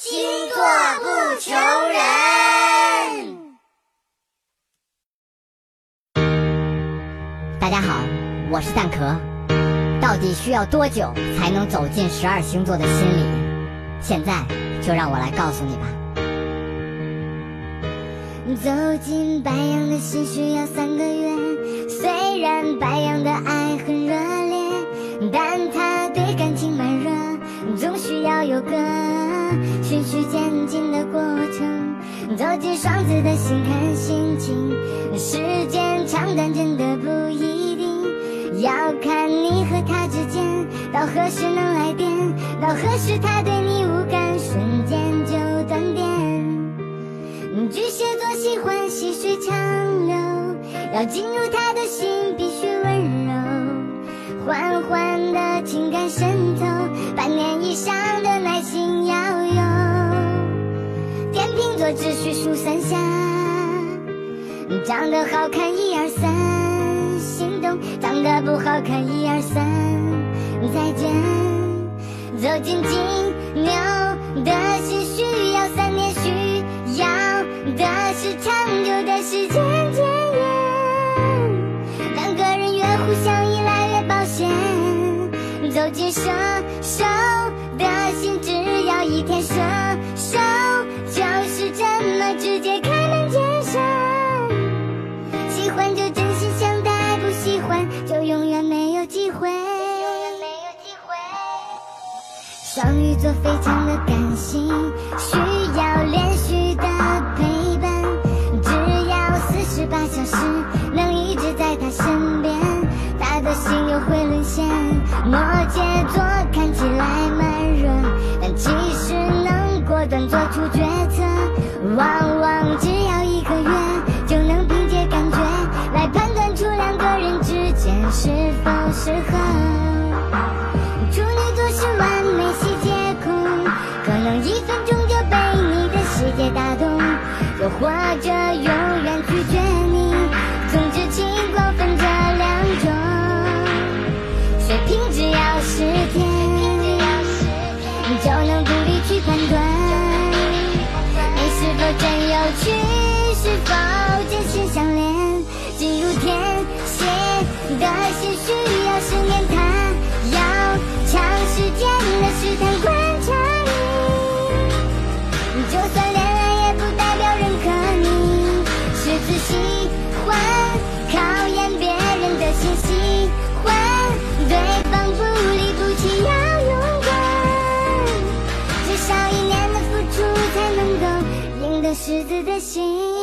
星座不求人。大家好，我是蛋壳。到底需要多久才能走进十二星座的心里？现在就让我来告诉你吧。走进白羊的心需要三个月，虽然白羊的爱很热烈，但他对感情慢热，总需要有个循序渐进的过程。走进双子的心看心情，时间长短真的不一定，要看你和他之间到何时能来电，到何时他对你无感，瞬间就断电。巨蟹座喜欢细水长流，要进入他长得好看一二三，心动；长得不好看一二三，再见。走进金牛的心需要三年，需要的是长久的时间检验。两个人越互相依赖越保险。走进射手的心，只要一天双鱼座非常的感性，需要连续的陪伴，只要四十八小时能一直在他身边，他的心又会沦陷。摩羯座看起来慢热，但其实能果断做出决策，往往只要一个月就能凭借感觉来判断出两个人之间是否适合。或者永远拒绝你。总之情况分这两种，水平只要十天就能独立去判断，你是否真有趣，狮子的心。